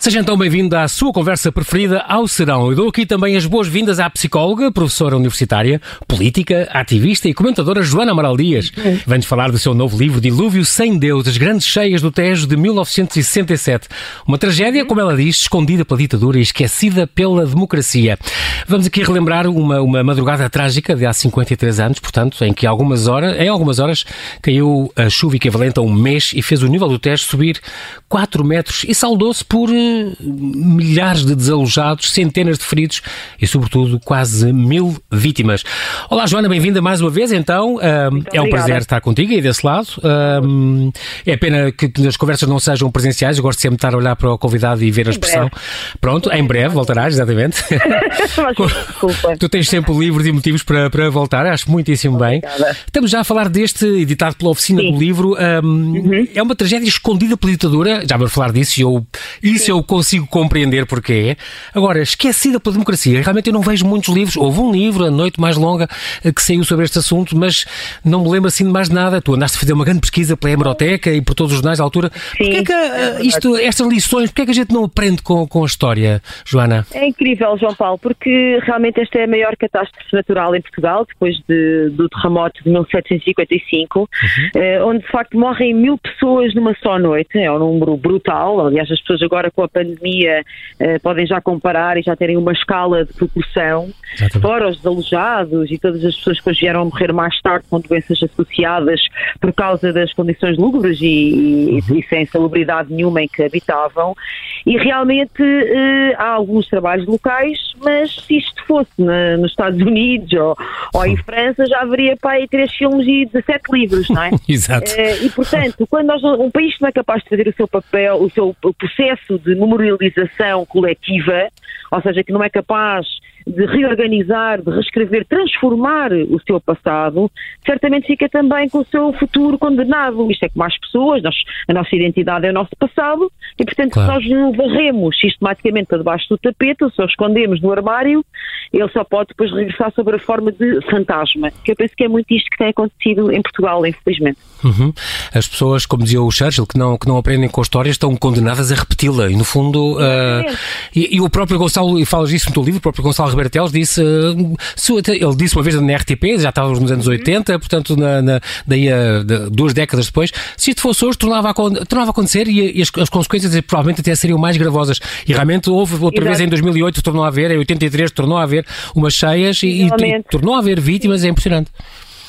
Seja então bem-vindo à sua conversa preferida ao Serão. Eu dou aqui também as boas-vindas à psicóloga, professora universitária, política, ativista e comentadora Joana Amaral Dias. Vem-nos falar do seu novo livro Dilúvio Sem Deus, as grandes cheias do Tejo de 1967. Uma tragédia, como ela diz, escondida pela ditadura e esquecida pela democracia. Vamos aqui relembrar uma, uma madrugada trágica de há 53 anos, portanto, em que algumas horas, em algumas horas caiu a chuva equivalente a um mês e fez o nível do Tejo subir 4 metros e saudou-se por milhares de desalojados, centenas de feridos e, sobretudo, quase mil vítimas. Olá, Joana, bem-vinda mais uma vez. Então, é um prazer estar contigo e desse lado. é pena que as conversas não sejam presenciais. Eu gosto sempre de estar a olhar para o convidado e ver a expressão. Pronto, em breve voltarás, exatamente. Desculpa. tu tens sempre livros e motivos para, para voltar. Acho muitíssimo bem. Estamos já a falar deste, editado pela Oficina Sim. do Livro. Uhum. É uma tragédia escondida pela ditadura. Já vou falar disso e eu, isso eu consigo compreender porque é. Agora, esquecida pela democracia. Realmente eu não vejo muitos livros. Houve um livro, A Noite Mais Longa, que saiu sobre este assunto, mas não me lembro assim de mais nada. Tu andaste a fazer uma grande pesquisa pela hemeroteca e por todos os jornais da altura. Porquê é que uh, isto, estas lições, porquê é que a gente não aprende com, com a história, Joana? É incrível, João Paulo, porque realmente esta é a maior catástrofe natural em Portugal, depois de, do terremoto de 1755, uhum. eh, onde de facto morrem mil pessoas numa só noite. É um número brutal. Aliás, as pessoas agora com a pandemia eh, podem já comparar e já terem uma escala de proporção. Exatamente. Fora os desalojados e todas as pessoas que hoje vieram a morrer mais tarde com doenças associadas por causa das condições lúgubres e, uhum. e, e sem salubridade nenhuma em que habitavam. E realmente eh, há alguns trabalhos locais, mas se isto fosse na, nos Estados Unidos ou, ou, em França, já haveria para aí três filmes e 17 livros, não é? Exato. Eh, e portanto, quando nós, um país não é capaz de fazer o seu papel, o seu o processo de memorialização coletiva, ou seja, que não é capaz de reorganizar, de reescrever, transformar o seu passado, certamente fica também com o seu futuro condenado. Isto é como as pessoas, nós, a nossa identidade é o nosso passado e, portanto, claro. se nós o varremos sistematicamente para debaixo do tapete, ou se o escondemos no armário, ele só pode depois regressar sob a forma de fantasma. Que eu penso que é muito isto que tem acontecido em Portugal, infelizmente. Uhum. As pessoas, como dizia o Churchill, que não, que não aprendem com a história, estão condenadas a repeti-la. E, no fundo, uh, e, e, o próprio Gonçalo, e falas disso no teu livro, o próprio Gonçalo Rebertelos disse, uh, ele disse uma vez na RTP, já estávamos nos anos 80, portanto, na, na, daí a, de, duas décadas depois, se isto fosse hoje, tornava a, tornava a acontecer e, e as, as, consequências provavelmente até seriam mais gravosas. E realmente houve outra Exato. vez em 2008, tornou a haver, em 83 tornou a haver umas cheias e, e tornou a haver vítimas, é impressionante.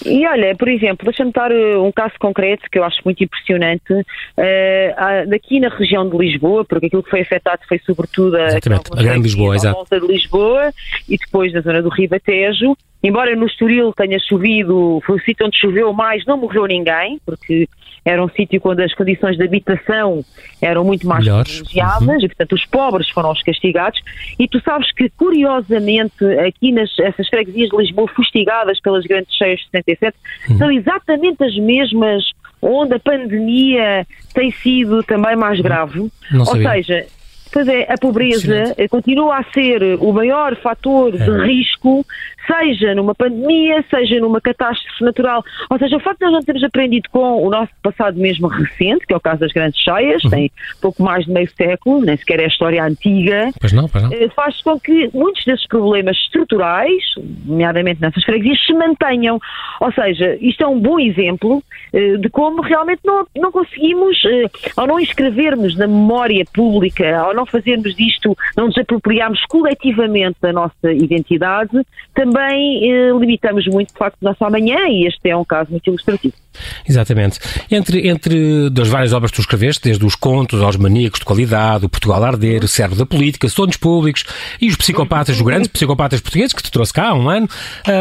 E olha, por exemplo, deixa-me dar um caso concreto que eu acho muito impressionante. Uh, daqui na região de Lisboa, porque aquilo que foi afetado foi sobretudo a, a Grande Lisboa, exato. volta de Lisboa e depois na zona do Ribatejo. Embora no Estoril tenha chovido, foi o sítio onde choveu mais, não morreu ninguém, porque era um sítio onde as condições de habitação eram muito mais privilegiadas uhum. e, portanto, os pobres foram os castigados. E tu sabes que, curiosamente, aqui nas essas freguesias de Lisboa fustigadas pelas grandes cheias de 77, uhum. são exatamente as mesmas onde a pandemia tem sido também mais grave. Não Ou sabia. seja, Pois é, a pobreza continua a ser o maior fator de É. risco, seja numa pandemia, seja numa catástrofe natural. Ou seja, o facto de nós não termos aprendido com o nosso passado mesmo recente, que é o caso das grandes cheias, tem pouco mais de meio século, nem sequer é a história antiga, Pois não, pois não. eh, faz com que muitos desses problemas estruturais, nomeadamente nessas freguesias, se mantenham. Ou seja, isto é um bom exemplo eh, de como realmente não, não conseguimos, eh, ao não inscrevermos na memória pública, ao não fazermos disto, não nos apropriarmos coletivamente da nossa identidade, também eh, limitamos muito, facto, o nosso amanhã e este é um caso muito ilustrativo. Exatamente. Entre, entre das várias obras que tu escreveste, desde os contos aos maníacos de qualidade, o Portugal Arder, o Servo da Política, Sonhos Públicos e os psicopatas, os grandes psicopatas portugueses que te trouxe cá há um ano,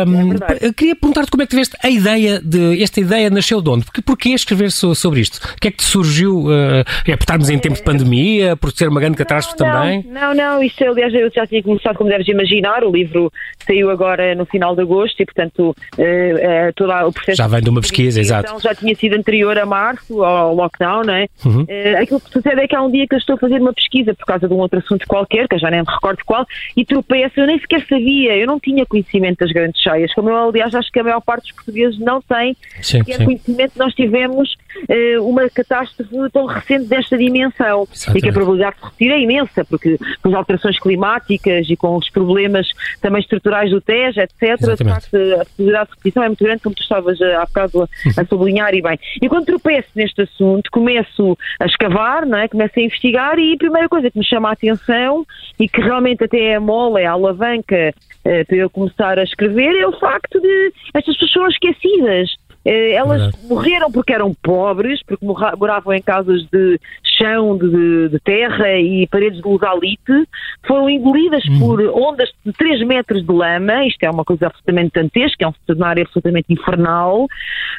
um, verdade. queria perguntar-te como é que tiveste a ideia de. Esta ideia nasceu de onde? Porque, porquê escrever so- sobre isto? O que é que te surgiu? uh, é por estarmos em tempos de pandemia, por ser uma grande catástrofe também? Não, não, isto aliás eu já tinha começado, como deves imaginar, o livro saiu agora no final de agosto e, portanto, eh, eh, todo o processo. Já vem de uma pesquisa, exato. Situação já tinha sido anterior a março, ao lockdown, não é? Uhum. Uh, aquilo que sucede é que há um dia que eu estou a fazer uma pesquisa por causa de um outro assunto qualquer, que eu já nem me recordo qual, e tropeço, eu nem sequer sabia, eu não tinha conhecimento das grandes cheias, como eu, aliás, acho que a maior parte dos portugueses não tem sim, sim. conhecimento, nós tivemos uh, uma catástrofe tão recente desta dimensão, Exatamente. e que a probabilidade de repetir é imensa, porque com as alterações climáticas e com os problemas também estruturais do TEJ, etc., Exatamente. de facto, a possibilidade de repetição é muito grande, como tu estavas há bocado a sublinhar e bem. E quando tropeço neste assunto, começo a escavar, não é? começo a investigar e a primeira coisa que me chama a atenção e que realmente até é a é a alavanca uh, para eu começar a escrever é o facto de estas pessoas esquecidas. Uh, elas Verdade. morreram porque eram pobres, porque moravam em casas de chão de, de, terra e paredes de lusalite foram engolidas uhum. por ondas de 3 metros de lama, isto é uma coisa absolutamente dantesca, é um cenário absolutamente infernal.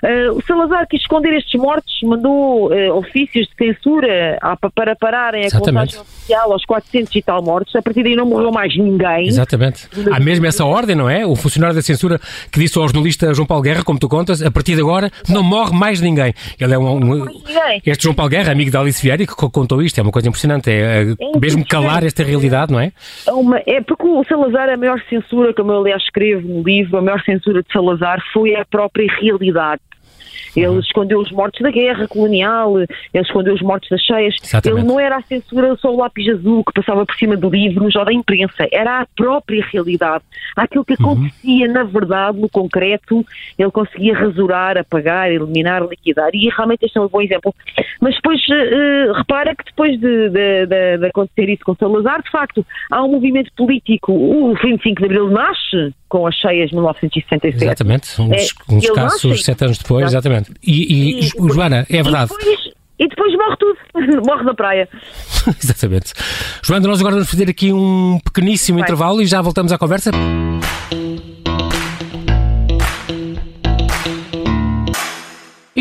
Uh, o Salazar quis esconder estes mortos, mandou uh, ofícios de censura a, para pararem a contagem oficial aos 400 e tal mortos, a partir daí não morreu mais ninguém. Exatamente. Há mesmo essa ordem, não é? O funcionário da censura que disse ao jornalista João Paulo Guerra, como tu contas, a partir de agora não morre mais ninguém. Ele é um, um este João Paulo Guerra, amigo da Alice Vieira, que contou isto, é uma coisa impressionante, é, é, é mesmo calar esta realidade, não é? É, uma, é porque o Salazar, a maior censura, como eu aliás escrevo no livro, a maior censura de Salazar foi a própria realidade. Ele uhum. escondeu os mortos da guerra colonial, ele escondeu os mortos das cheias. Exatamente. Ele não era a censura só o lápis azul que passava por cima de livros ou da imprensa, era a própria realidade. Aquilo que uhum. acontecia uhum. na verdade, no concreto, ele conseguia rasurar, apagar, eliminar, liquidar. E realmente este é um bom exemplo. Mas depois, uh, repara que depois de, de, de, de acontecer isso com Salazar, de facto, há um movimento político, o 25 de Abril nasce com as cheias de 1967. Exatamente, uns, é, uns casos sete anos depois, exatamente. E, e, e depois, Joana, é verdade. E depois, e depois morre tudo, morre na praia. Exatamente. Joana, nós agora vamos fazer aqui um pequeníssimo Vai. intervalo e já voltamos à conversa.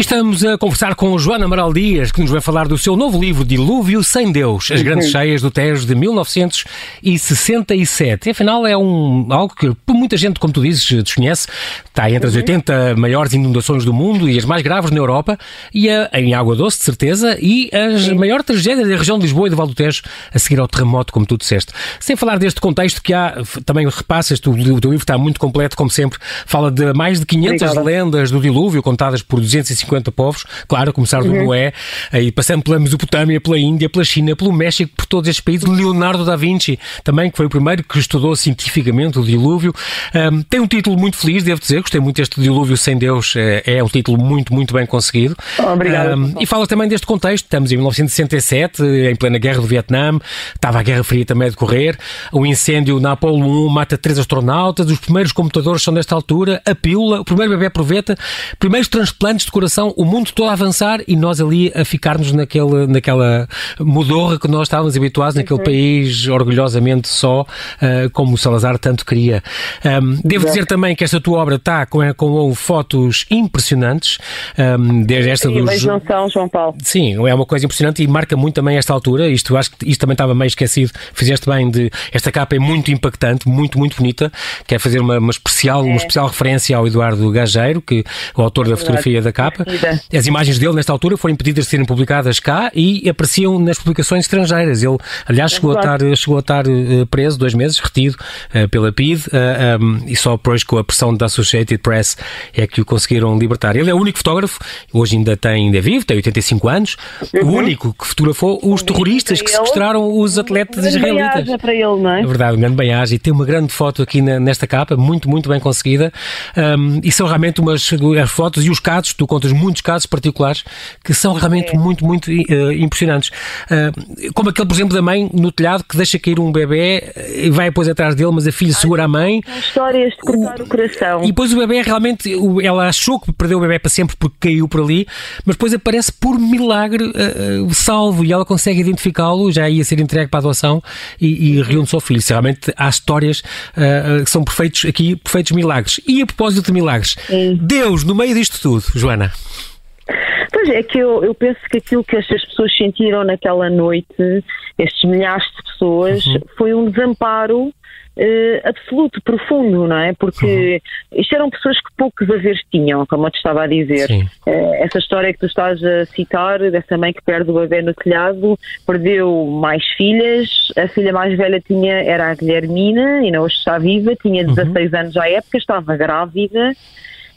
estamos a conversar com Joana Amaral Dias, que nos vai falar do seu novo livro, Dilúvio Sem Deus, As Grandes uhum. Cheias do Tejo de 1967. afinal, é um, algo que muita gente, como tu dizes, desconhece. Está entre as 80 uhum. maiores inundações do mundo e as mais graves na Europa, e a, em Água Doce, de certeza, e as Sim. maior tragédia da região de Lisboa e do Val do Tejo, a seguir ao terremoto, como tu disseste. Sem falar deste contexto que há, também repassas, o, o teu livro está muito completo, como sempre, fala de mais de 500 Obrigada. lendas do dilúvio, contadas por 250 50 povos, claro, a começar do uhum. Noé, aí passando pela Mesopotâmia, pela Índia, pela China, pelo México, por todos estes países. Leonardo da Vinci, também, que foi o primeiro que estudou cientificamente o dilúvio. Um, tem um título muito feliz, devo dizer, gostei muito deste Dilúvio Sem Deus, é, é um título muito, muito bem conseguido. Obrigado. Um, e fala também deste contexto, estamos em 1967, em plena guerra do Vietnã, estava a Guerra Fria também a decorrer, o incêndio na Apollo 1 mata três astronautas, os primeiros computadores são nesta altura, a pílula, o primeiro bebê proveta, primeiros transplantes de coração o mundo todo a avançar e nós ali a ficarmos naquele, naquela modorra que nós estávamos habituados, naquele uhum. país orgulhosamente só, uh, como o Salazar tanto queria. Um, devo dizer também que esta tua obra está com, com fotos impressionantes, um, desde esta dos... não são, João Paulo. Sim, é uma coisa impressionante e marca muito também esta altura, isto acho que isto também estava meio esquecido, fizeste bem de... Esta capa é muito impactante, muito, muito bonita, quer fazer uma, uma especial, é. uma especial referência ao Eduardo Gageiro, que o autor da fotografia da capa. As imagens dele, nesta altura, foram impedidas de serem publicadas cá e apareciam nas publicações estrangeiras. Ele, aliás, chegou, a estar, chegou a estar uh, preso dois meses, retido uh, pela PID, eh, um, e só depois com a pressão da Associated Press é que o conseguiram libertar. Ele é o único fotógrafo, hoje ainda tem, ainda é vivo, tem 85 anos, uhum. o único que fotografou os terroristas que sequestraram os atletas israelitas. para ele, não é? É verdade, um grande bem e tem uma grande foto aqui na, nesta capa, muito, muito bem conseguida, um, e são realmente umas as fotos e os casos, tu contas muitos casos particulares que são realmente é. muito, muito uh, impressionantes. Uh, como aquele, por exemplo, da mãe no telhado que deixa cair um bebê e vai depois atrás dele, mas a filha segura a mãe. Histórias de cortar o, o coração. E depois o bebê realmente, ela achou que perdeu o bebê para sempre porque caiu por ali, mas depois aparece por milagre uh, salvo e ela consegue identificá-lo, já ia ser entregue para a adoção e, e reúne-se ao filho. Realmente há histórias que são perfeitos aqui, perfeitos milagres. E a propósito de milagres, Sim. Deus no meio disto tudo, Joana. Pois é, que eu, eu penso que aquilo que estas pessoas sentiram naquela noite, estes milhares de pessoas, uhum. foi um desamparo uh, absoluto, profundo, não é? Porque uhum. isto eram pessoas que poucos haveres tinham, como eu te estava a dizer. Uh, essa história que tu estás a citar, dessa mãe que perde o bebê no telhado, perdeu mais filhas, a filha mais velha tinha, era a Guilhermina, e não hoje está viva, tinha 16 uhum. anos à época, estava grávida,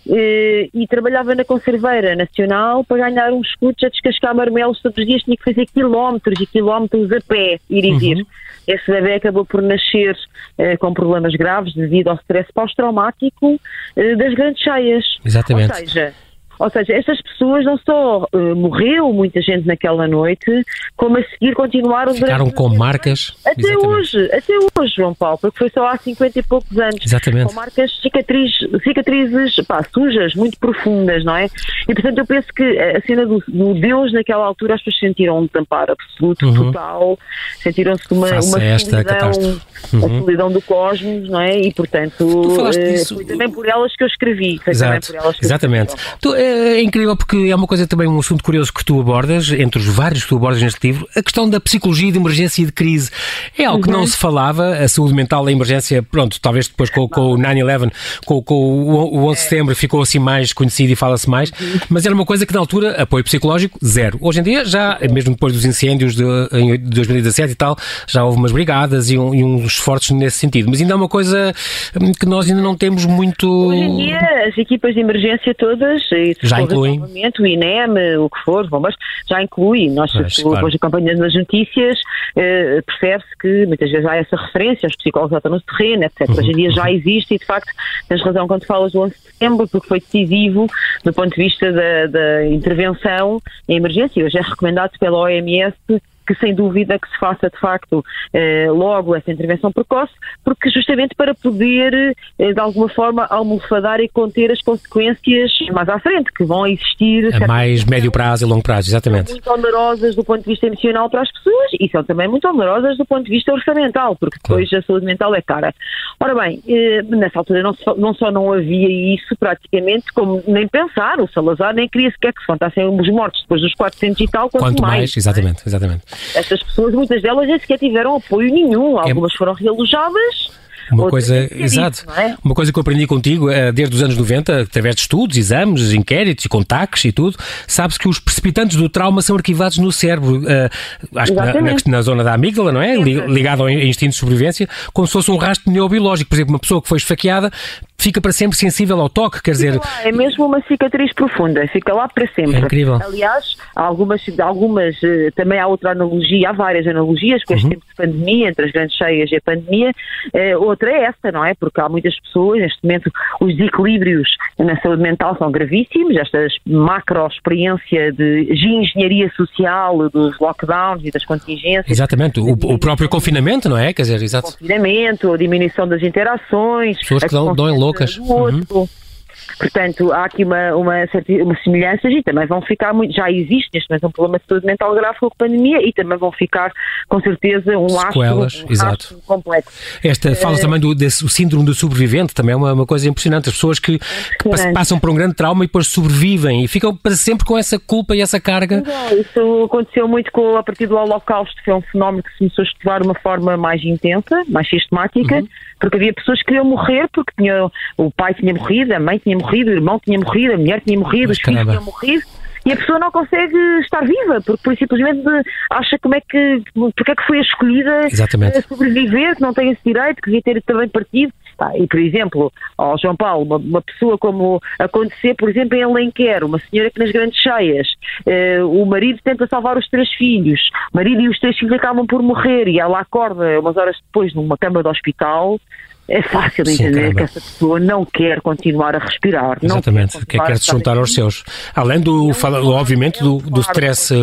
e, e, trabalhava na Conserveira Nacional para ganhar uns escudos a descascar marmelos todos os dias, tinha que fazer quilómetros e quilómetros a pé, ir e vir. Uhum. Esse bebê acabou por nascer eh, com problemas graves devido ao stress pós-traumático eh, das grandes cheias. Exatamente. Ou seja, ou seja, estas pessoas não só uh, morreu muita gente naquela noite, como a seguir continuaram Ficaram com marcas. Até Exatamente. hoje, até hoje, João Paulo, porque foi só há 50 e poucos anos. Exatamente. Com marcas, cicatriz, cicatrizes pá, sujas, muito profundas, não é? E portanto eu penso que a cena do, do Deus naquela altura as pessoas sentiram um tampar absoluto, uhum. total, sentiram-se uma, uma solidão, uhum. a solidão do cosmos, não é? E portanto, uh, foi também por elas que eu escrevi. Foi Exato. também por elas que Exatamente. Tu, é, é incrível porque é uma coisa também, um assunto curioso que tu abordas, entre os vários que tu abordas neste livro, a questão da psicologia de emergência e de crise. É algo uhum. que não uhum. se falava, a saúde mental, a emergência, pronto, talvez depois com, com o 9-11, com, com, o 11 de setembro ficou assim mais conhecido e fala-se mais, uhum. mas era uma coisa que na altura, apoio psicológico, zero. Hoje em dia, já, mesmo depois dos incêndios de, em 2017 e tal, já houve umas brigadas e, um, e uns esforços nesse sentido, mas ainda é uma coisa hum, que nós ainda não temos muito... Hoje em dia, as equipas de emergência todas, já incluem. O INEM, o que for, bombas, já inclui. Nós, pois, depois claro. acompanhando nas notícias, eh, percebe-se que muitas vezes há essa referência, os psicólogos já estão no terreno, etc. Uhum. Hoje em dia já existe e, de facto, tens razão quando falas do 11 de setembro, porque foi decisivo do ponto de vista da, da intervenção em emergência. Hoje é recomendado pela OMS que sem dúvida que se faça de facto eh, logo essa intervenção precoce, porque justamente para poder eh, de alguma forma almofadar e conter as consequências mais à frente, que vão existir. A mais médio prazo e longo prazo, exatamente. São muito onerosas do ponto de vista emocional para as pessoas e são também muito onerosas do ponto de vista orçamental, porque depois claro. a saúde mental é cara. Ora bem, eh, nessa altura não, só, não só não havia isso praticamente, como nem pensar, o Salazar nem queria sequer que se contassem os mortos depois dos 400 e tal, quanto, quanto mais. mais exatamente, é? exatamente. Estas pessoas, muitas delas nem sequer tiveram apoio nenhum. É Algumas foram realojadas. Uma coisa, exato. É? Uma coisa que eu aprendi contigo eh, desde os anos 90, através de estudos, exames, inquéritos e contactos e tudo, sabes que os precipitantes do trauma são arquivados no cérebro, uh, acho que na, na, na, zona da amígdala, não é? Ligado ao instinto de sobrevivência, como se fosse um rastro neobiológico. Por exemplo, uma pessoa que foi esfaqueada fica para sempre sensível ao toque, quer dizer... é mesmo uma cicatriz profunda, fica lá para sempre. É incrível. Aliás, algumas, algumas eh, também há outra analogia, há várias analogias com este uhum. tempo de pandemia, entre as grandes cheias e a pandemia, outra é esta, não é? Porque há muitas pessoas, neste momento, os desequilíbrios na saúde mental são gravíssimos, esta macro experiência de, engenharia social, dos lockdowns e das contingências. Exatamente, o, o próprio confinamento, não é? Quer dizer, exato. O confinamento, a diminuição das interações. Pessoas que dão, dão loucas. Uhum. Portanto, há aqui uma, uma, uma semelhança e também vão ficar muito. Já existe neste momento um problema de saúde mental grave com a pandemia e também vão ficar, com certeza, um laço, um exato. complexo. Esta uh, fala também do desse, síndrome do sobrevivente, também é uma, uma coisa impressionante. As pessoas que, que, passam por um grande trauma e depois sobrevivem e ficam para sempre com essa culpa e essa carga. Não, isso aconteceu muito com, a partir do Holocausto, que é um fenómeno que se começou a estudar de uma forma mais intensa, mais sistemática, uhum. Porque havia pessoas que queriam morrer porque tinha, o pai tinha morrido, a mãe tinha morrido, o irmão tinha morrido, a mulher tinha morrido, Mas os filhos tinham morrido e a pessoa não consegue estar viva, porque por simplesmente acha como é que, porque é que foi escolhida Exatamente. a sobreviver, que não tem esse direito, que devia ter também partido. Tá, e, por exemplo, ao João Paulo, uma, uma, pessoa como acontecer, por exemplo, em Alenquer, uma senhora que nas grandes cheias, eh, o marido tenta salvar os três filhos, o marido e os três filhos acabam por morrer e ela acorda umas horas depois numa cama de hospital é fácil entender Sim, que essa pessoa não quer continuar a respirar. Exatamente, não quer, quer, quer se juntar aos seus. Além do, fala, obviamente, do, do stress.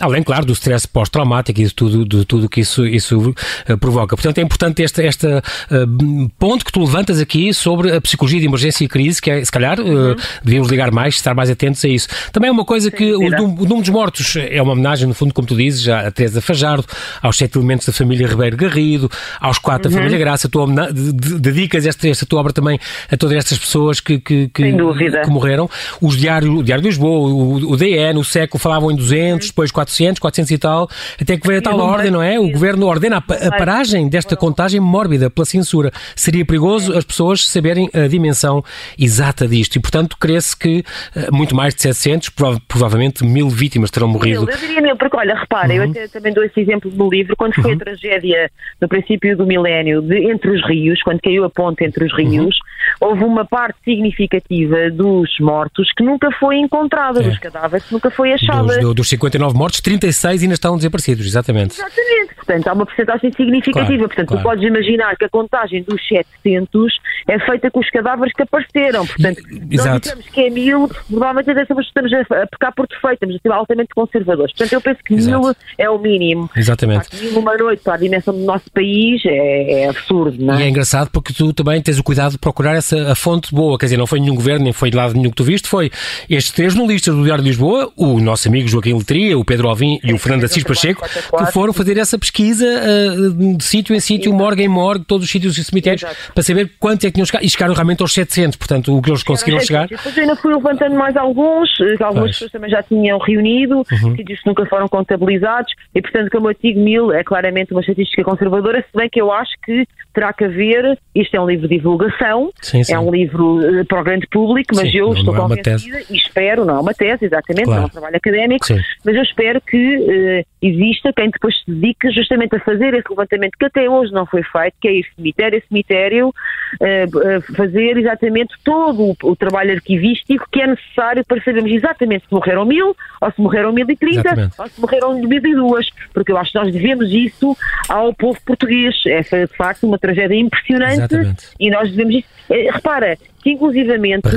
Além, claro, do stress pós-traumático e de tudo, de tudo que isso, isso uh, provoca. Portanto, é importante este esta, uh, ponto que tu levantas aqui sobre a psicologia de emergência e crise, que é, se calhar, uh, devíamos ligar mais, estar mais atentos a isso. Também é uma coisa que o, o, número dos mortos é uma homenagem, no fundo, como tu dizes, já a Teresa Fajardo, aos sete elementos da família Ribeiro Garrido, aos quatro uhum. da família Graça, a tua dedicas esta, esta tua obra também a todas estas pessoas que, que, que, que morreram. Os diários, o Diário de Lisboa, o, o DN, o SECO falavam em 200, depois 400 400, 400 e tal, até que veio a tal ordem, não é? O governo ordena a, paragem desta contagem mórbida pela censura. Seria perigoso as pessoas saberem a dimensão exata disto e, portanto, crê-se que uh, muito mais de 700, prova provavelmente mil vítimas terão morrido. Mil, eu diria mil, porque olha, repara, uhum. eu também dou esse exemplo no livro, quando foi uhum. a tragédia no princípio do milénio de Entre os Rios, quando caiu a ponte entre os rios, uhum. houve uma parte significativa dos mortos que nunca foi encontrada, é. dos cadáveres que nunca foi achada. Dos, dos 59 mortos, 36 ainda estão desaparecidos, exatamente. Exatamente, portanto há uma porcentagem significativa, claro, portanto claro. tu podes imaginar que a contagem dos 700 é feita com os cadáveres que apareceram, portanto Exato. nós dizemos que é mil, provavelmente estamos a pecar por defeito, estamos a ser altamente conservadores, portanto eu penso que Exato. mil é o mínimo. Exatamente. Mil uma noite para a dimensão do nosso país é, é absurdo, não é? E é engraçado porque tu também tens o cuidado de procurar essa a fonte boa, quer dizer, não foi nenhum governo, nem foi de lado nenhum que tu viste, foi estes três jornalistas do Diário de Lisboa, o nosso amigo Joaquim Letria, o Pedro Alvim e o Fernando Assis Pacheco, que foram fazer essa pesquisa uh, de sítio em sítio, morgue em morgue, todos os sítios e cemitérios, Exato. para saber quantos é que tinham chegado, e chegaram realmente aos 700, portanto, o que eles conseguiram chegar. Depois eu ainda fui levantando mais alguns, eh, algumas pois. pessoas também já tinham reunido, uhum. sítios que nunca foram contabilizados, e portanto, como eu digo, mil é claramente uma estatística conservadora, se bem que eu acho que terá que haver, isto é um livro de divulgação, sim, sim. é um livro uh, para o grande público, mas sim, eu estou é convencida e espero, não é uma tese, exatamente, claro. não é um trabalho académico, mas eu espero que uh, exista quem depois se dedique justamente a fazer esse levantamento que até hoje não foi feito, que é ir cemitério a cemitério, uh, fazer exatamente todo o, o, trabalho arquivístico que é necessário para sabermos exatamente se morreram mil, ou se morreram mil e trinta, ou se morreram mil e duas, porque eu acho que nós devemos isso ao povo português. Essa é de facto uma tragédia impressionante Exatamente. e nós devemos isso. Eh, repara que inclusivamente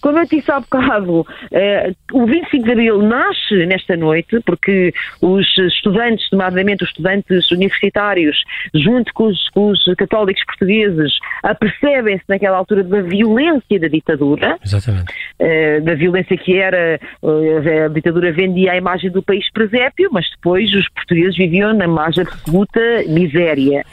como eu disse há bocado, eh, o 25 de Abril nasce nesta noite, porque os estudantes, nomeadamente os estudantes universitários, junto com os, com os católicos portugueses, apercebem-se naquela altura da violência da ditadura. Exatamente. Eh, da violência que era, eh, a ditadura vendia a imagem do país presépio, mas depois os portugueses viviam na mais absoluta miséria.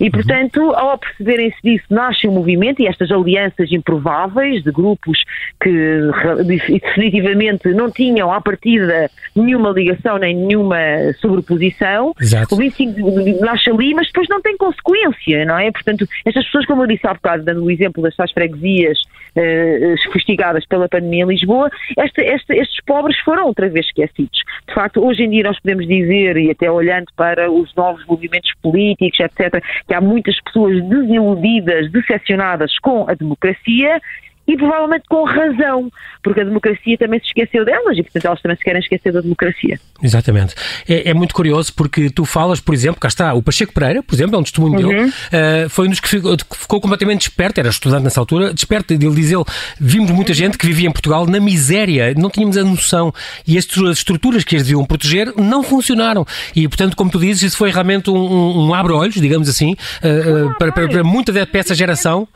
E, portanto, ao perceberem-se disso, nasce um movimento e estas alianças improváveis de grupos que definitivamente não tinham à partida nenhuma ligação nem nenhuma sobreposição. Exato. O 25 nasce ali, mas depois não tem consequência, não é? Portanto, estas pessoas, como eu disse há bocado, dando o exemplo das tais freguesias uh, fustigadas pela pandemia em Lisboa, esta, esta, estes pobres foram outra vez esquecidos. De facto, hoje em dia nós podemos dizer, e até olhando para os novos movimentos políticos, etc., que há muitas pessoas desiludidas, decepcionadas com a democracia e provavelmente com razão, porque a democracia também se esqueceu delas e, portanto, elas também se querem esquecer da democracia. Exatamente. É, é muito curioso porque tu falas, por exemplo, cá está, o Pacheco Pereira, por exemplo, é um testemunho uhum. dele, uh, foi um dos que ficou, ficou, completamente desperto, era estudante nessa altura, desperto, ele diz ele, vimos muita gente que vivia em Portugal na miséria, não tínhamos a noção e as estruturas que as deviam proteger não funcionaram e, portanto, como tu dizes, isso foi realmente um, um, um abre-olhos, digamos assim, uh, uh, para, para, para muita dessa geração,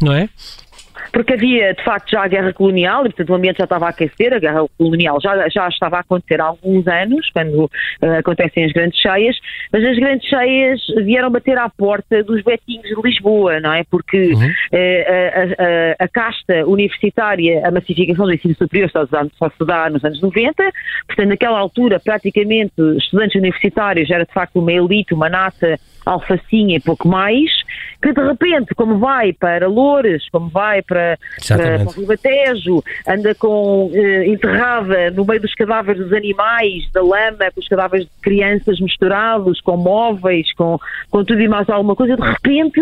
não é? Porque havia de facto já a guerra colonial e portanto o ambiente já estava a aquecer, a guerra colonial já, já estava a acontecer há alguns anos, quando uh, acontecem as grandes cheias, mas as grandes cheias vieram bater à porta dos betinhos de Lisboa, não é? Porque uhum. uh, a, a, a, casta universitária, a massificação do ensino superior só, só se dá nos anos 90, portanto naquela altura praticamente estudantes universitários era de facto uma elite, uma nata alfacinha e pouco mais, que de repente, como vai para Loures, como vai para, para, para o Ribatejo, anda com eh, enterrada no meio dos cadáveres dos animais, da lama, com os cadáveres de crianças misturados, com móveis, com, com tudo e mais alguma coisa, de repente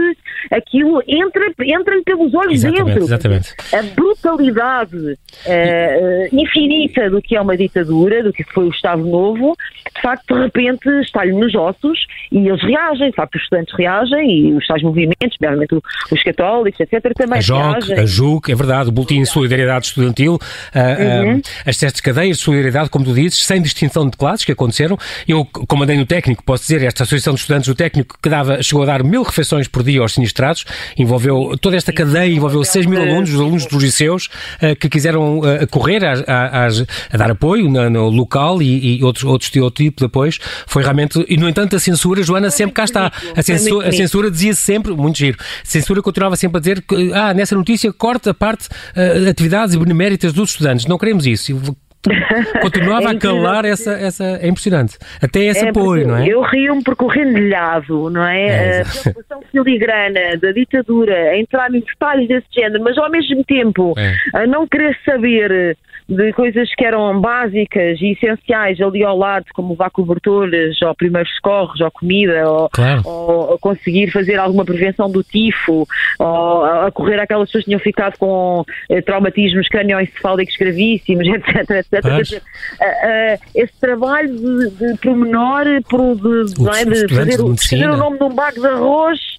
aquilo entra, entra pelos olhos exatamente, dentro. Exatamente. A brutalidade eh, infinita do que é uma ditadura, do que foi o Estado Novo, de facto, de repente está-lhe nos ossos e eles reagem, de facto, os estudantes reagem e os tais movimentos, realmente os católicos, etc., também a JOC, reagem. A JUC, é verdade, o Boletim de Solidariedade Estudantil, ah, ah, uhum. as sete cadeias de solidariedade, como tu dizes, sem distinção de classes que aconteceram. Eu, como andei no técnico, posso dizer, esta Associação de Estudantes do Técnico que dava, chegou a dar mil refeições por dia aos sinistrados, envolveu toda esta cadeia, envolveu 6 mil alunos, os alunos dos liceus, ah, que quiseram correr a, a, a, dar apoio no, local e, e outros, outros, outros tipo de apoios, foi realmente. E, no entanto, a censura, Joana, sempre cá está. A censura, a censura dizia sempre, muito giro, a censura continuava sempre a dizer que, ah, nessa notícia corta a parte uh, atividades e beneméritas dos estudantes. Não queremos isso Continuava é a calar essa, essa. É impressionante. Até esse é, apoio, não é? Eu rio-me porque o rendilhado, não é? é a preocupação filigrana da ditadura, a entrar em detalhes desse género, mas ao mesmo tempo é. a não querer saber de coisas que eram básicas e essenciais ali ao lado, como levar cobertores, ou primeiros socorros, ou comida, ou, claro. ou, conseguir fazer alguma prevenção do tifo, ou acorrer aquelas pessoas que tinham ficado com eh, traumatismos cranioencefálicos gravíssimos, etc, etc. Dizer, uh, uh, esse trabalho de, de pormenor, de, de, é, de fazer, de fazer o nome de um bago de arroz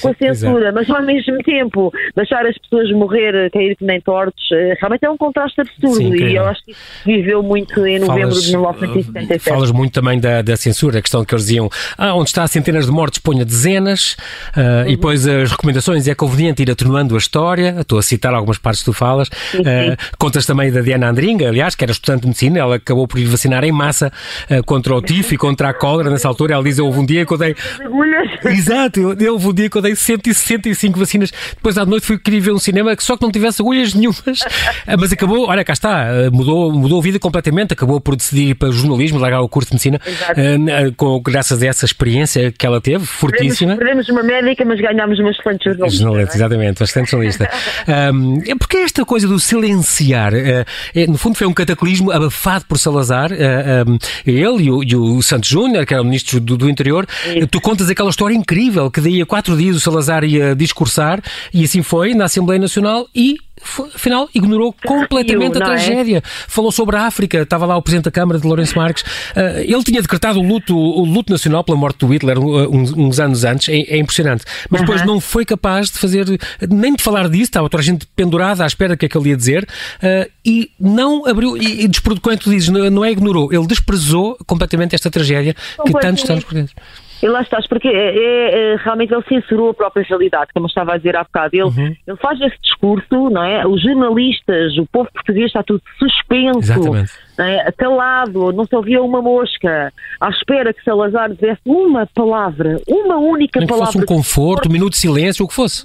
com a censura, mas ao mesmo tempo deixar as pessoas morrer, cair que nem tortos, eh, realmente é um contraste absurdo Sim, e eu acho que isso viveu muito em novembro falas, de 1977. Falas muito também da, da censura, a questão que eles diziam, ah, onde está centenas de mortes, ponha dezenas, uh, uhum. e depois as recomendações, é conveniente ir atenuando a história, estou a citar algumas partes que tu falas, uh, contas também da Diana Andringa, aliás, que era estudante de medicina, ela acabou por ir vacinar em massa uh, contra o tifo e contra a cólera nessa altura, ela diz, houve um dia que eu dei... Exato, eu, eu houve um dia que eu dei 165 vacinas. Depois à noite fui querer ver um cinema que só que não tivesse agulhas nenhumas. Ah, mas acabou, olha, cá está, ah, mudou, mudou a vida completamente. Acabou por decidir para o jornalismo, largar o curso de medicina, uh, com, graças a essa experiência que ela teve, fortíssima. Perdemos, uma médica, mas ganhámos uma excelente jornalista. Jornalista, é? exatamente, uma excelente jornalista. um, é porque esta coisa do silenciar, uh, é, no fundo foi um cataclismo abafado por Salazar, uh, um, ele e o, e o Santos Júnior, que era o ministro do, do interior. Isso. Tu contas aquela história incrível que daí a quatro dias o Salazar ia discursar e assim foi na Assembleia Nacional e afinal ignorou completamente a é? tragédia. Falou sobre a África, estava lá o Presidente da Câmara de Lourenço Marques. Uh, ele tinha decretado o luto, o luto nacional pela morte do Hitler uh, uns, anos antes, é, é impressionante. Mas depois não foi capaz de fazer, nem de falar disso, estava outra gente pendurada à espera do que é que ele ia dizer, uh, e não abriu, e, e quando tu dizes, não, não é ignorou, ele desprezou completamente esta tragédia que tantos anos por dentro. E lá estás, porque é, é, é, realmente ele censurou a própria realidade, como eu estava a dizer há bocado. Ele, uhum. ele faz esse discurso, não é? Os jornalistas, o povo português está tudo suspenso. Exatamente né, calado, não se ouvia uma mosca, à espera que Salazar dissesse uma palavra, uma única Nem palavra. Que fosse um conforto, um minuto de silêncio, o que fosse.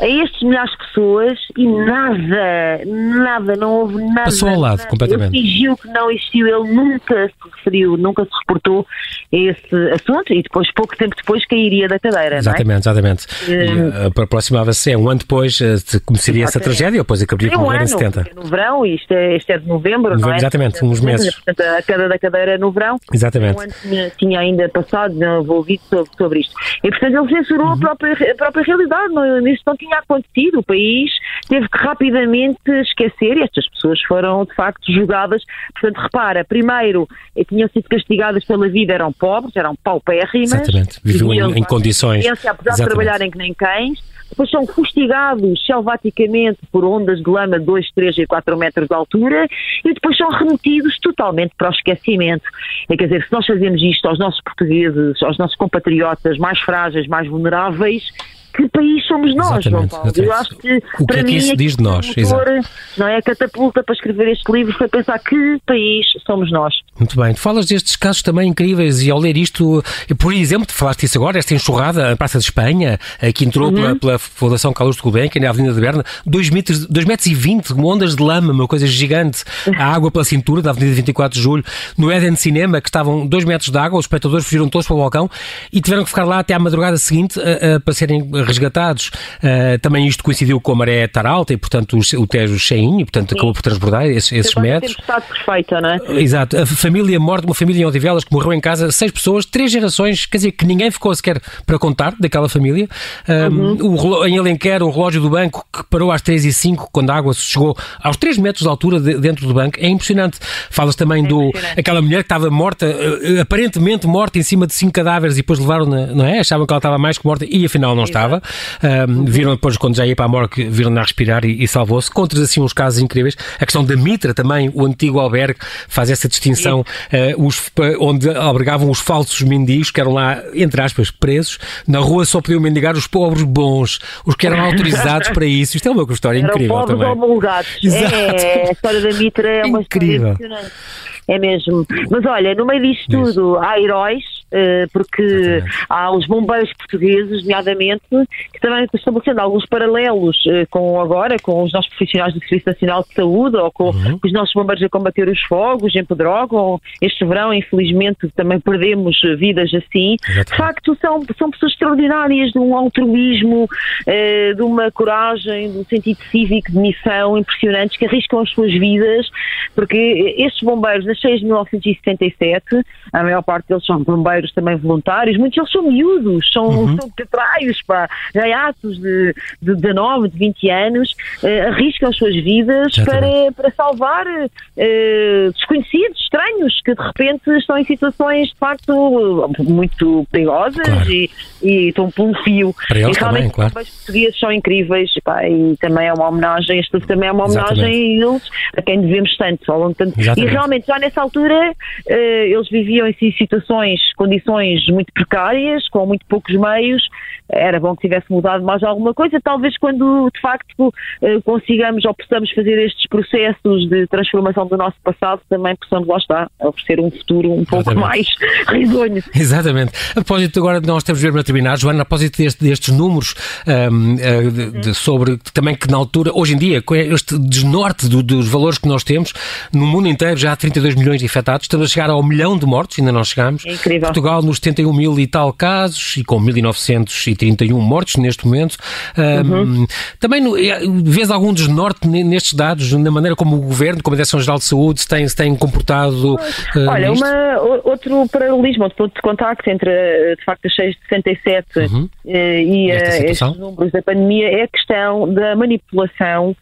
A estes milhares de pessoas e nada, nada, não houve nada. Passou ao lado, nada. completamente. Ele fingiu que não existiu, ele nunca se referiu, nunca se reportou a esse assunto e depois, pouco tempo depois, cairia da cadeira. Exatamente, é? exatamente. Uh, aproximava-se, é um ano depois, uh, começaria essa tragédia, depois acabaria com um em 70. No verão, isto é, isto é de novembro, novembro não é? Exatamente uns meses. Portanto, a queda da cadeira no verão. Exatamente. Um tinha, tinha ainda passado, não ouvido sobre, sobre isto. E, portanto, ele censurou uhum. a, própria, a própria realidade. Não, isto não tinha acontecido. O país teve que rapidamente esquecer e estas pessoas foram, de facto, julgadas. Portanto, repara, primeiro, eh, tinham sido castigadas pela vida, eram pobres, eram paupérrimas. Exatamente. Viviam em, em condições. Apesar Exatamente. de trabalharem que nem cães depois são fustigados selvaticamente por ondas de lama de 2, 3 e 4 metros de altura e depois são remetidos totalmente para o esquecimento. É, quer dizer, se nós fazemos isto aos nossos portugueses, aos nossos compatriotas mais frágeis, mais vulneráveis, que país somos nós, João Paulo? Eu acho que, o que para é que mim, isso diz de nós? Motor, não é a catapulta para escrever este livro foi pensar que país somos nós. Muito bem. Tu falas destes casos também incríveis e ao ler isto, por exemplo, falaste isso agora, esta enxurrada na Praça de Espanha, que entrou uhum. pela, pela Fundação Carlos de Gulbenkian, na Avenida de Berna, 2 metros, 2 metros e 20, ondas de lama, uma coisa gigante, a água pela cintura da Avenida 24 de Julho, no Eden Cinema, que estavam 2 metros de água, os espectadores fugiram todos para o balcão e tiveram que ficar lá até à madrugada seguinte a, a, para serem resgatados. Uh, também isto coincidiu com a maré estar alta e, portanto, o, o Tejo cheinho, e, portanto, Sim. acabou por transbordar esses, esses metros. perfeita, não é? Exato. A família morta, uma família em Odivelas que morreu em casa, seis pessoas, três gerações, quer dizer, que ninguém ficou sequer para contar daquela família. Um, uhum. o, em Alenquer, o relógio do banco que parou às 3 e 5 quando a água chegou aos 3 metros de altura de, dentro do banco. É impressionante. Falas também é do aquela mulher que estava morta, uh, aparentemente morta em cima de cinco cadáveres e depois levaram, na, não é? Achavam que ela estava mais que morta e afinal não estava. Um, viram depois, quando já ia para a morgue, viram-na a respirar e, e salvou-se. Contas assim uns casos incríveis. A questão da Mitra também, o antigo albergue faz essa distinção, uh, os, onde albergavam os falsos mendigos, que eram lá, entre aspas, presos. Na rua só podiam mendigar os pobres bons, os que eram autorizados para isso. Isto é uma história eram incrível pobres também. homologados. É, a história da Mitra é uma incrível. história impressionante. É mesmo. Mas olha, no meio disto tudo, há heróis porque Exatamente. há os bombeiros portugueses, nomeadamente, que também estão estabelecendo alguns paralelos uh, com agora, com os nossos profissionais do Serviço Nacional de Saúde ou com uhum. os nossos bombeiros a combater os fogos em Pedrógão. Este verão, infelizmente, também perdemos vidas assim. Exatamente. De facto, são, são pessoas extraordinárias de um altruísmo, de uma coragem, de um sentido cívico, de missão impressionantes que arriscam as suas vidas, porque estes bombeiros nasceram em 1977, a maior parte deles são bombeiros também voluntários, muitos deles são miúdos, são, uhum. são petraios, pá, gaiatos de, de 19, de 20 anos, uh, arriscam as suas vidas para, para salvar uh, desconhecidos, estranhos, que de repente estão em situações de facto muito perigosas claro. e, e estão por um fio. Para eles e realmente também, claro. os portugueses são incríveis pá, e também é uma homenagem, este também é uma homenagem Exatamente. a eles, a quem devemos tanto, ao longo tanto. E realmente já nessa altura uh, eles viviam em situações, condições muito precárias, com muito poucos meios, era bom que tivesse mudado mais alguma coisa, talvez quando de facto uh, consigamos ou possamos fazer estes processos de transformação do nosso passado, também possamos lá estar, oferecer um futuro um pouco mais risonho. Exatamente. A propósito, agora nós temos mesmo a terminar, Joana, a propósito deste, destes números um, uh, eh, de, de, sobre também que na altura, hoje em dia, este desnorte do, dos valores que nós temos, no mundo inteiro já há 32 milhões de infectados, estamos a chegar ao milhão de mortos, ainda não chegamos. É incrível. Portugal nos 71 mil e tal casos e com 1931 mortos neste momento. Uhum. também eh, vês algum desnorte nestes dados, na maneira como o Governo, como a Direção-Geral de Saúde, se tem, se tem comportado? Uh, Olha, uma, outro paralelismo, outro ponto de contacto entre, de facto, as 6 de 67 uhum. e estes números da pandemia é a questão da manipulação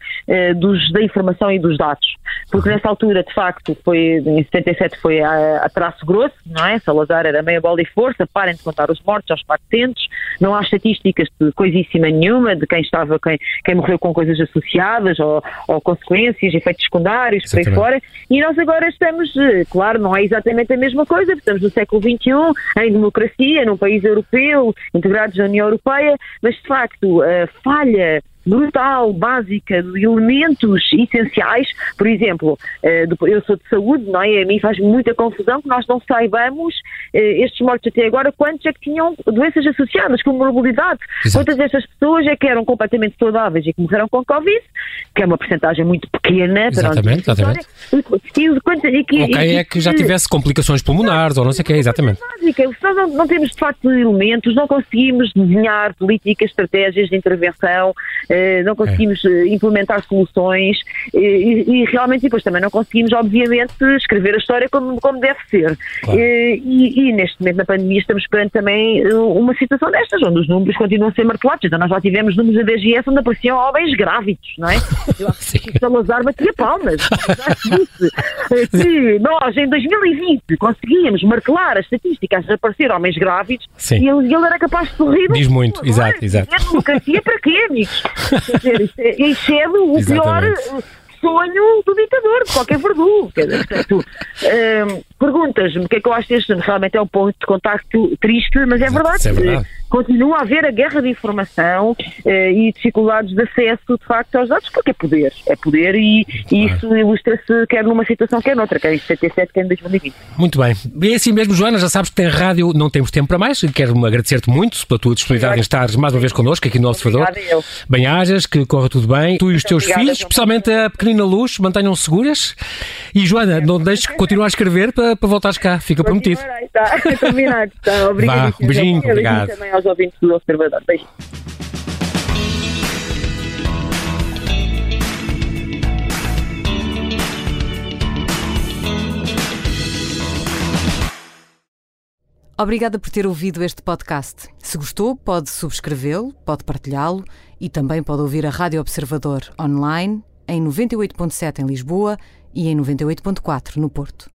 dos, da informação e dos dados. Porque nessa altura, de facto, foi, em 77 foi a, a traço grosso, não é? Salazar era meia bola e força, parem de contar os mortos aos 400, não há estatísticas de coisíssima nenhuma, de quem estava, quem, quem morreu com coisas associadas ou, ou consequências, efeitos secundários, por aí fora, e nós agora estamos, eh, claro, não é exatamente a mesma coisa, estamos no século XXI, em democracia, num país europeu, integrados na União Europeia, mas de facto a falha brutal, básica, de elementos essenciais. Por exemplo, eh, eu sou de saúde, não é? A mim faz muita confusão que nós não saibamos eh, estes mortos até agora quantos é que tinham doenças associadas com morbilidade. Quantas destas pessoas é que eram completamente saudáveis e que morreram com Covid, que é uma porcentagem muito pequena. Exatamente, exatamente. E, e, e, que, ok, é que já tivesse complicações pulmonares ou não sei o que, exatamente. Básica. Se nós não, não temos de facto elementos, não conseguimos desenhar políticas, estratégias de intervenção, não conseguimos é. implementar soluções e, e, realmente depois também não conseguimos, obviamente, escrever a história como, como deve ser. Claro. E, e, neste momento, na pandemia, estamos perante também eh, uma situação destas, onde os números continuam a ser martelados. Então, nós já tivemos números da DGS onde apareciam homens grávidos, não é? Eu acho que Salazar batia palmas. disse que nós, em 2020, conseguíamos martelar as estatísticas de aparecer homens grávidos Sim. e ele, ele, era capaz de sorrir. Diz muito, exato, exato. É democracia para quê, amigos? Quer dizer, isto é, é o Exatamente. pior sonho do ditador, de qualquer verdugo. Quer dizer, portanto, hum, perguntas-me o que é que eu acho deste realmente é um ponto de contacto triste, mas é verdade. É verdade. Continua a haver a guerra de informação eh, e dificuldades de acesso, de facto, aos dados, porque é poder. É poder e, claro. e isso ilustra-se quer numa situação, quer noutra, quer em 77, quer em 2020. Muito bem. E é assim mesmo, Joana, já sabes que tem rádio, não temos tempo para mais. Quero agradecer-te muito pela tua disponibilidade em estar mais uma vez connosco aqui no Observador. Bem-ajas, que corra tudo bem. Tu e os teus Obrigada, filhos, especialmente a pequenina Luz, mantenham-se seguras. E, Joana, não deixes continuar a escrever para, para voltares cá. Fica prometido. Está, combinado. Está. Obrigado. Um beijinho, obrigado. também aos ouvintes do Observador. Beijo. Obrigada por ter ouvido este podcast. Se gostou, pode subscrevê-lo, pode partilhá-lo e também pode ouvir a Rádio Observador online em 98.7 em Lisboa e em 98.4 no Porto.